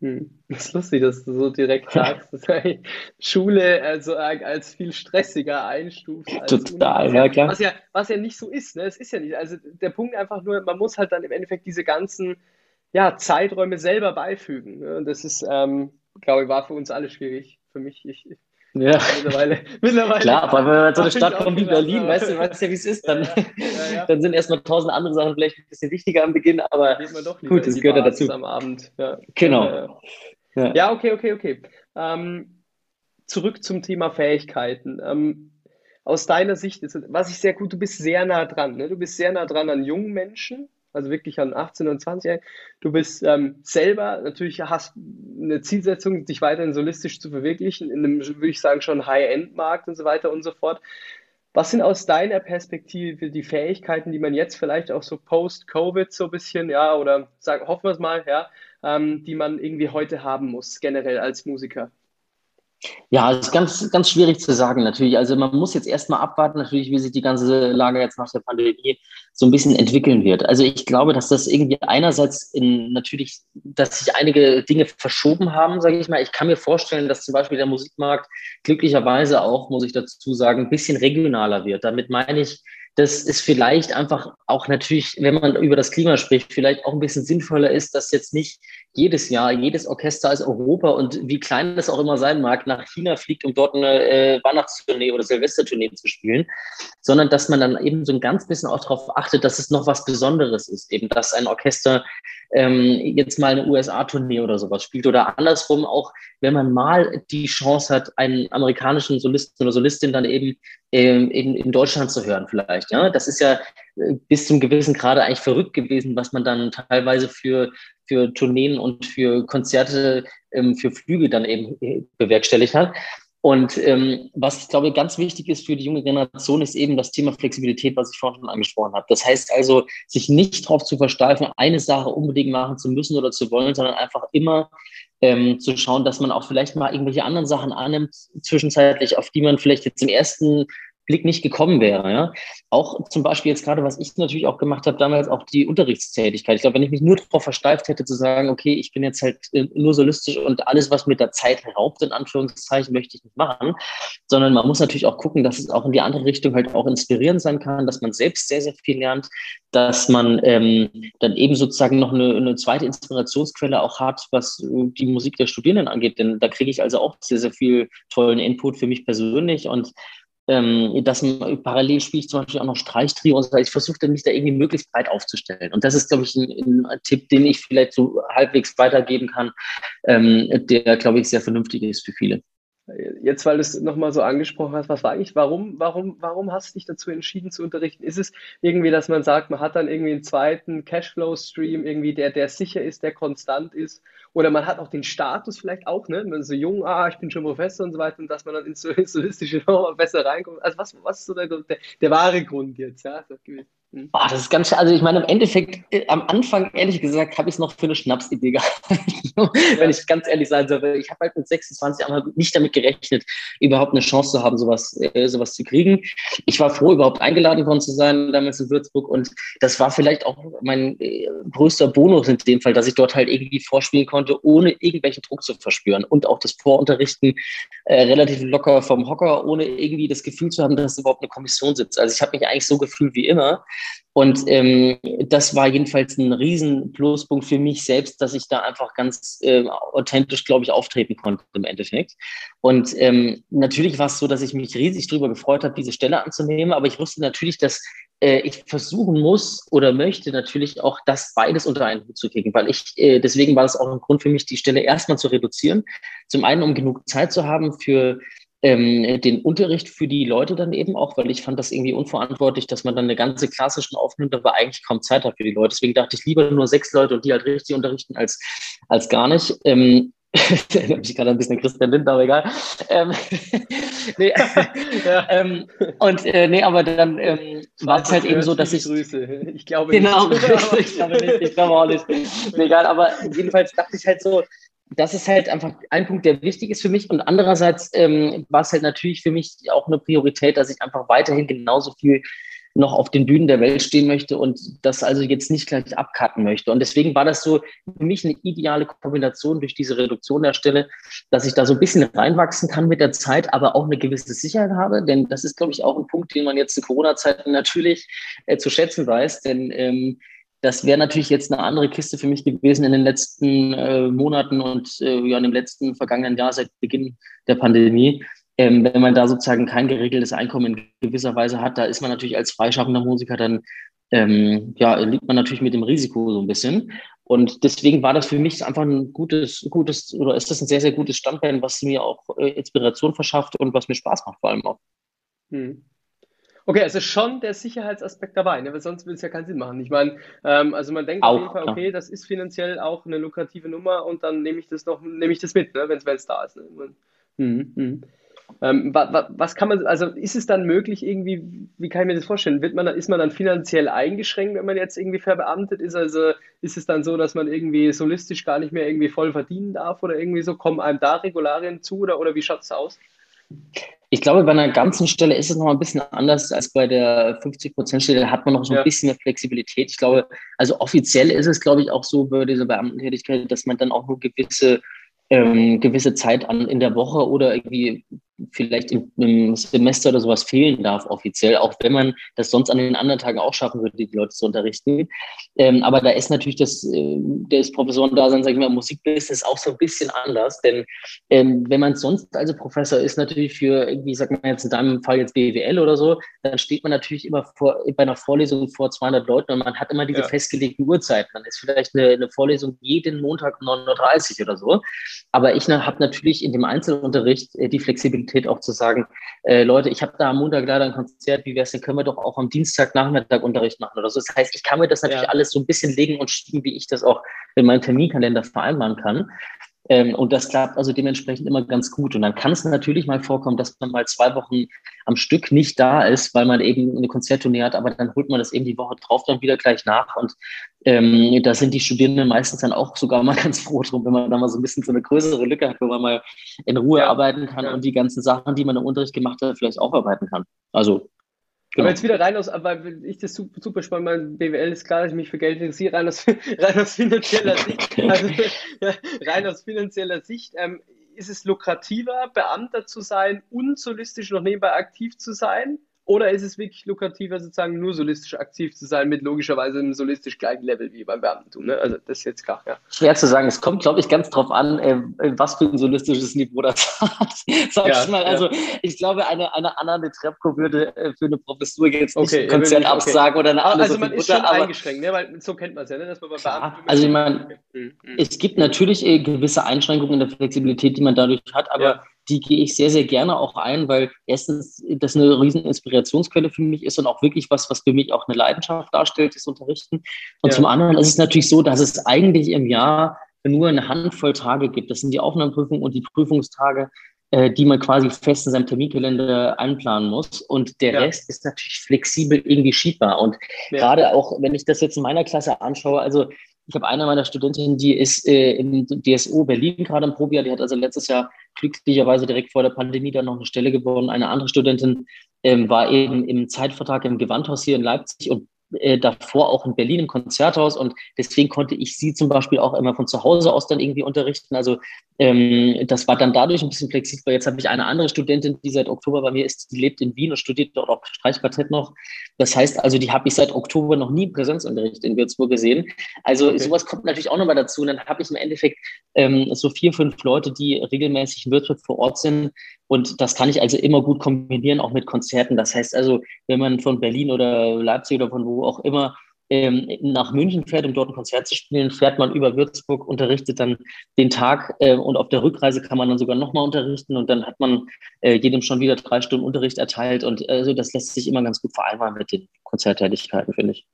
Speaker 3: Hm. Das ist lustig, dass du so direkt sagst, dass Schule also als viel stressiger einstuft.
Speaker 2: Total, ja klar.
Speaker 3: Was ja, was ja nicht so ist, ne? Es ist ja nicht. Also der Punkt einfach nur, man muss halt dann im Endeffekt diese ganzen ja, Zeiträume selber beifügen. Ne? Das ist, ähm, glaube ich, war für uns alle schwierig. Für mich, ich,
Speaker 2: ja. Mittlerweile, mittlerweile. Klar, weil wenn man so eine Stadt kommt wie Berlin, weißt du, weißt ja, wie es ist, dann, ja, ja, dann sind erstmal tausend andere Sachen vielleicht ein bisschen wichtiger am Beginn, aber gut, das gehört ja dazu.
Speaker 3: Am Abend. Ja.
Speaker 2: Genau.
Speaker 3: Ja. okay, okay, okay. Ähm, zurück zum Thema Fähigkeiten. Ähm, aus deiner Sicht, ist, was ich sehr gut, du bist sehr nah dran. Ne? Du bist sehr nah dran an jungen Menschen also wirklich an 18 und 20 Du bist ähm, selber, natürlich hast eine Zielsetzung, dich weiterhin solistisch zu verwirklichen, in einem, würde ich sagen, schon High-End-Markt und so weiter und so fort. Was sind aus deiner Perspektive die Fähigkeiten, die man jetzt vielleicht auch so post-Covid so ein bisschen, ja, oder sagen, hoffen wir es mal, ja, ähm, die man irgendwie heute haben muss, generell als Musiker?
Speaker 2: Ja, es ist ganz, ganz schwierig zu sagen natürlich. Also man muss jetzt erstmal abwarten, natürlich, wie sich die ganze Lage jetzt nach der Pandemie so ein bisschen entwickeln wird. Also ich glaube, dass das irgendwie einerseits in, natürlich, dass sich einige Dinge verschoben haben, sage ich mal. Ich kann mir vorstellen, dass zum Beispiel der Musikmarkt glücklicherweise auch, muss ich dazu sagen, ein bisschen regionaler wird. Damit meine ich, dass es vielleicht einfach auch natürlich, wenn man über das Klima spricht, vielleicht auch ein bisschen sinnvoller ist, dass jetzt nicht jedes Jahr jedes Orchester aus Europa und wie klein das auch immer sein mag, nach China fliegt, um dort eine äh, Weihnachtstournee oder Silvestertournee zu spielen, sondern dass man dann eben so ein ganz bisschen auch darauf achtet, dass es noch was Besonderes ist, eben dass ein Orchester ähm, jetzt mal eine USA-Tournee oder sowas spielt oder andersrum auch, wenn man mal die Chance hat, einen amerikanischen Solisten oder Solistin dann eben ähm, in, in Deutschland zu hören vielleicht. Ja, das ist ja bis zum gewissen Grade eigentlich verrückt gewesen, was man dann teilweise für für Tourneen und für Konzerte, ähm, für Flüge dann eben äh, bewerkstelligt hat. Und ähm, was ich glaube ganz wichtig ist für die junge Generation, ist eben das Thema Flexibilität, was ich vorhin schon angesprochen habe. Das heißt also, sich nicht darauf zu versteifen, eine Sache unbedingt machen zu müssen oder zu wollen, sondern einfach immer ähm, zu schauen, dass man auch vielleicht mal irgendwelche anderen Sachen annimmt, zwischenzeitlich, auf die man vielleicht jetzt im ersten Blick nicht gekommen wäre. Ja? Auch zum Beispiel jetzt gerade, was ich natürlich auch gemacht habe, damals auch die Unterrichtstätigkeit. Ich glaube, wenn ich mich nur darauf versteift hätte, zu sagen, okay, ich bin jetzt halt äh, nur solistisch und alles, was mit der Zeit raubt, in Anführungszeichen, möchte ich nicht machen, sondern man muss natürlich auch gucken, dass es auch in die andere Richtung halt auch inspirierend sein kann, dass man selbst sehr, sehr viel lernt, dass man ähm, dann eben sozusagen noch eine, eine zweite Inspirationsquelle auch hat, was die Musik der Studierenden angeht. Denn da kriege ich also auch sehr, sehr viel tollen Input für mich persönlich und ähm, dass parallel spiele ich zum Beispiel auch noch Streichtrio und so. Ich versuche mich da irgendwie möglichst breit aufzustellen. Und das ist, glaube ich, ein, ein, Tipp, den ich vielleicht so halbwegs weitergeben kann, ähm, der, glaube ich, sehr vernünftig ist für viele.
Speaker 3: Jetzt, weil du es nochmal so angesprochen hast, was war eigentlich, warum, warum, warum hast du dich dazu entschieden zu unterrichten? Ist es irgendwie, dass man sagt, man hat dann irgendwie einen zweiten Cashflow-Stream, irgendwie, der, der sicher ist, der konstant ist? Oder man hat auch den Status vielleicht auch, ne? Man so jung, ah, ich bin schon Professor und so weiter, und dass man dann ins solistische besser reinkommt. Also was, was ist so der, der, der wahre Grund jetzt, ja? Das
Speaker 2: Oh, das ist ganz, also ich meine, im Endeffekt, äh, am Anfang, ehrlich gesagt, habe ich es noch für eine Schnapsidee gehalten, wenn ich ganz ehrlich sein soll. Ich habe halt mit 26 Jahren nicht damit gerechnet, überhaupt eine Chance zu haben, sowas, äh, sowas zu kriegen. Ich war froh, überhaupt eingeladen worden zu sein, damals in Würzburg. Und das war vielleicht auch mein äh, größter Bonus in dem Fall, dass ich dort halt irgendwie vorspielen konnte, ohne irgendwelchen Druck zu verspüren. Und auch das Vorunterrichten äh, relativ locker vom Hocker, ohne irgendwie das Gefühl zu haben, dass überhaupt eine Kommission sitzt. Also ich habe mich eigentlich so gefühlt wie immer. Und ähm, das war jedenfalls ein riesen Pluspunkt für mich selbst, dass ich da einfach ganz äh, authentisch, glaube ich, auftreten konnte im Endeffekt. Und ähm, natürlich war es so, dass ich mich riesig darüber gefreut habe, diese Stelle anzunehmen, aber ich wusste natürlich, dass äh, ich versuchen muss oder möchte natürlich auch das beides unter einen Hut zu kriegen, weil ich, äh, deswegen war das auch ein Grund für mich, die Stelle erstmal zu reduzieren. Zum einen, um genug Zeit zu haben für ähm, den Unterricht für die Leute dann eben auch, weil ich fand das irgendwie unverantwortlich, dass man dann eine ganze Klasse schon aufnimmt, aber eigentlich kaum Zeit hat für die Leute. Deswegen dachte ich lieber nur sechs Leute und die halt richtig unterrichten als, als gar nicht. Ähm, mich gerade ein bisschen an Christian Lindner, aber egal. Ähm, nee, ja. ähm, und äh, nee, aber dann ähm, war es halt eben so, dass ich.
Speaker 3: Grüße. Ich glaube
Speaker 2: genau, nicht. Genau, ich glaube nicht, ich glaube auch nicht. Nee, egal, aber jedenfalls dachte ich halt so, das ist halt einfach ein Punkt, der wichtig ist für mich. Und andererseits ähm, war es halt natürlich für mich auch eine Priorität, dass ich einfach weiterhin genauso viel noch auf den Bühnen der Welt stehen möchte und das also jetzt nicht gleich abcutten möchte. Und deswegen war das so für mich eine ideale Kombination durch diese Reduktion der Stelle, dass ich da so ein bisschen reinwachsen kann mit der Zeit, aber auch eine gewisse Sicherheit habe. Denn das ist, glaube ich, auch ein Punkt, den man jetzt in Corona-Zeiten natürlich äh, zu schätzen weiß. Denn ähm, das wäre natürlich jetzt eine andere Kiste für mich gewesen in den letzten äh, Monaten und äh, ja, in dem letzten vergangenen Jahr seit Beginn der Pandemie. Ähm, wenn man da sozusagen kein geregeltes Einkommen in gewisser Weise hat, da ist man natürlich als freischaffender Musiker dann, ähm, ja, liegt man natürlich mit dem Risiko so ein bisschen. Und deswegen war das für mich einfach ein gutes, gutes, oder ist das ein sehr, sehr gutes Standbein, was mir auch äh, Inspiration verschafft und was mir Spaß macht vor allem auch.
Speaker 3: Hm. Okay, also schon der Sicherheitsaspekt dabei, ne? weil sonst würde es ja keinen Sinn machen. Ich meine, ähm, also man denkt auch, auf jeden Fall, okay, das ist finanziell auch eine lukrative Nummer und dann nehme ich das noch, nehme ich das mit, ne? wenn es da ist. Ne? Hm, hm. Ähm, wa, wa, was kann man, also ist es dann möglich irgendwie, wie kann ich mir das vorstellen? Wird man, ist man dann finanziell eingeschränkt, wenn man jetzt irgendwie verbeamtet ist? Also ist es dann so, dass man irgendwie solistisch gar nicht mehr irgendwie voll verdienen darf oder irgendwie so? Kommen einem da Regularien zu oder, oder wie schaut es aus?
Speaker 2: Ich glaube, bei einer ganzen Stelle ist es noch ein bisschen anders als bei der 50%-Stelle. Da hat man noch so ein ja. bisschen mehr Flexibilität. Ich glaube, also offiziell ist es, glaube ich, auch so bei dieser Beamtentätigkeit, dass man dann auch nur gewisse ähm, gewisse Zeit an in der Woche oder irgendwie vielleicht im, im, Semester oder sowas fehlen darf offiziell, auch wenn man das sonst an den anderen Tagen auch schaffen würde, die Leute zu unterrichten. Ähm, aber da ist natürlich das, äh, das Professorendasein, sage ich mal, Musikbusiness auch so ein bisschen anders, denn ähm, wenn man sonst also Professor ist, natürlich für irgendwie, sag mal jetzt in deinem Fall jetzt BWL oder so, dann steht man natürlich immer vor, bei einer Vorlesung vor 200 Leuten und man hat immer diese ja. festgelegten Uhrzeiten. Dann ist vielleicht eine, eine Vorlesung jeden Montag um 9.30 Uhr oder so. Aber ich habe natürlich in dem Einzelunterricht äh, die Flexibilität Flexibilität auch zu sagen, äh, Leute, ich habe da am Montag leider ein Konzert, wie wäre es denn, können wir doch auch am Dienstagnachmittag Unterricht machen oder so. Das heißt, ich kann mir das natürlich ja. alles so ein bisschen legen und schieben, wie ich das auch in meinem Terminkalender vereinbaren kann. Ähm, und das klappt also dementsprechend immer ganz gut. Und dann kann es natürlich mal vorkommen, dass man mal zwei Wochen am Stück nicht da ist, weil man eben eine Konzerttournee hat, aber dann holt man das eben die Woche drauf dann wieder gleich nach. Und ähm, da sind die Studierenden meistens dann auch sogar mal ganz froh drum, wenn man da mal so ein bisschen so eine größere Lücke hat, wo man mal in Ruhe ja. arbeiten kann ja. und die ganzen Sachen, die man im Unterricht gemacht hat, vielleicht aufarbeiten kann. Also
Speaker 3: Genau. Aber jetzt wieder rein aus, weil ich das super, super spannend, mein BWL ist klar, dass ich mich für Geld interessiere, rein aus, rein aus finanzieller Sicht, also, rein aus finanzieller Sicht, ähm, ist es lukrativer, Beamter zu sein und solistisch noch nebenbei aktiv zu sein? Oder ist es wirklich lukrativer, sozusagen nur solistisch aktiv zu sein, mit logischerweise einem solistisch gleichen Level wie beim Beamtentum? Ne? Also das ist jetzt klar, ja.
Speaker 2: Schwer zu sagen. Es kommt, glaube ich, ganz drauf an, äh, was für ein solistisches Niveau das hat. Sag ja, ich mal. Also ja. ich glaube, eine, eine Anna Netrebko würde äh, für eine Professur jetzt nicht okay, ein Konzert nicht, absagen okay. oder eine andere.
Speaker 3: Also man ist schon aber, eingeschränkt, ne? weil so kennt man es ja, ne? dass man bei
Speaker 2: Beamten. Also ich meine, mhm. es gibt natürlich äh, gewisse Einschränkungen in der Flexibilität, die man dadurch hat, aber ja die gehe ich sehr, sehr gerne auch ein, weil erstens das eine riesen Inspirationsquelle für mich ist und auch wirklich was, was für mich auch eine Leidenschaft darstellt, das Unterrichten. Und ja. zum anderen ist es natürlich so, dass es eigentlich im Jahr nur eine Handvoll Tage gibt. Das sind die Aufnahmeprüfungen und die Prüfungstage, äh, die man quasi fest in seinem Terminkalender einplanen muss. Und der ja. Rest ist natürlich flexibel irgendwie schiebbar. Und ja. gerade auch, wenn ich das jetzt in meiner Klasse anschaue, also ich habe eine meiner Studentinnen, die ist äh, im DSO Berlin gerade im Probejahr, die hat also letztes Jahr glücklicherweise direkt vor der Pandemie dann noch eine Stelle gewonnen. Eine andere Studentin ähm, war eben im Zeitvertrag im Gewandhaus hier in Leipzig und äh, davor auch in Berlin im Konzerthaus und deswegen konnte ich sie zum Beispiel auch immer von zu Hause aus dann irgendwie unterrichten. Also ähm, das war dann dadurch ein bisschen flexibel. Jetzt habe ich eine andere Studentin, die seit Oktober bei mir ist, die lebt in Wien und studiert dort auch Streichquartett noch. Das heißt also, die habe ich seit Oktober noch nie Präsenzunterricht in Würzburg gesehen. Also okay. sowas kommt natürlich auch nochmal dazu. Und dann habe ich im Endeffekt ähm, so vier, fünf Leute, die regelmäßig in Würzburg vor Ort sind. Und das kann ich also immer gut kombinieren, auch mit Konzerten. Das heißt also, wenn man von Berlin oder Leipzig oder von wo auch immer ähm, nach München fährt, um dort ein Konzert zu spielen, fährt man über Würzburg, unterrichtet dann den Tag äh, und auf der Rückreise kann man dann sogar nochmal unterrichten und dann hat man äh, jedem schon wieder drei Stunden Unterricht erteilt und also das lässt sich immer ganz gut vereinbaren mit den Konzerttätigkeiten, finde ich.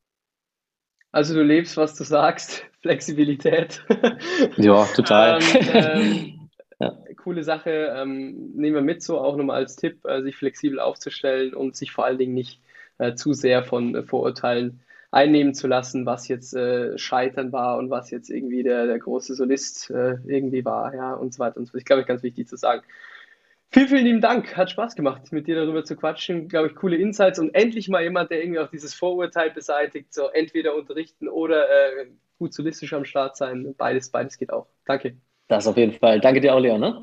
Speaker 3: Also du lebst, was du sagst, Flexibilität.
Speaker 2: ja, total. ähm,
Speaker 3: ähm. Coole Sache, ähm, nehmen wir mit so auch nochmal als Tipp, äh, sich flexibel aufzustellen und sich vor allen Dingen nicht äh, zu sehr von äh, Vorurteilen einnehmen zu lassen, was jetzt äh, Scheitern war und was jetzt irgendwie der, der große Solist äh, irgendwie war, ja, und so weiter und so fort. Ich glaube, ganz wichtig zu sagen. Vielen, vielen lieben Dank. Hat Spaß gemacht, mit dir darüber zu quatschen. Glaube ich, coole Insights und endlich mal jemand, der irgendwie auch dieses Vorurteil beseitigt. So entweder unterrichten oder äh, gut solistisch am Start sein. Beides, beides geht auch. Danke.
Speaker 2: Das auf jeden Fall. Danke dir auch, Leon. Ne?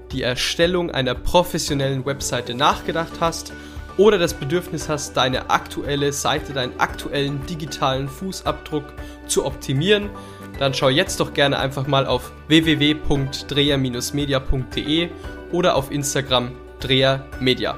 Speaker 3: die Erstellung einer professionellen Webseite nachgedacht hast oder das Bedürfnis hast, deine aktuelle Seite, deinen aktuellen digitalen Fußabdruck zu optimieren, dann schau jetzt doch gerne einfach mal auf www.dreher-media.de oder auf Instagram drehermedia.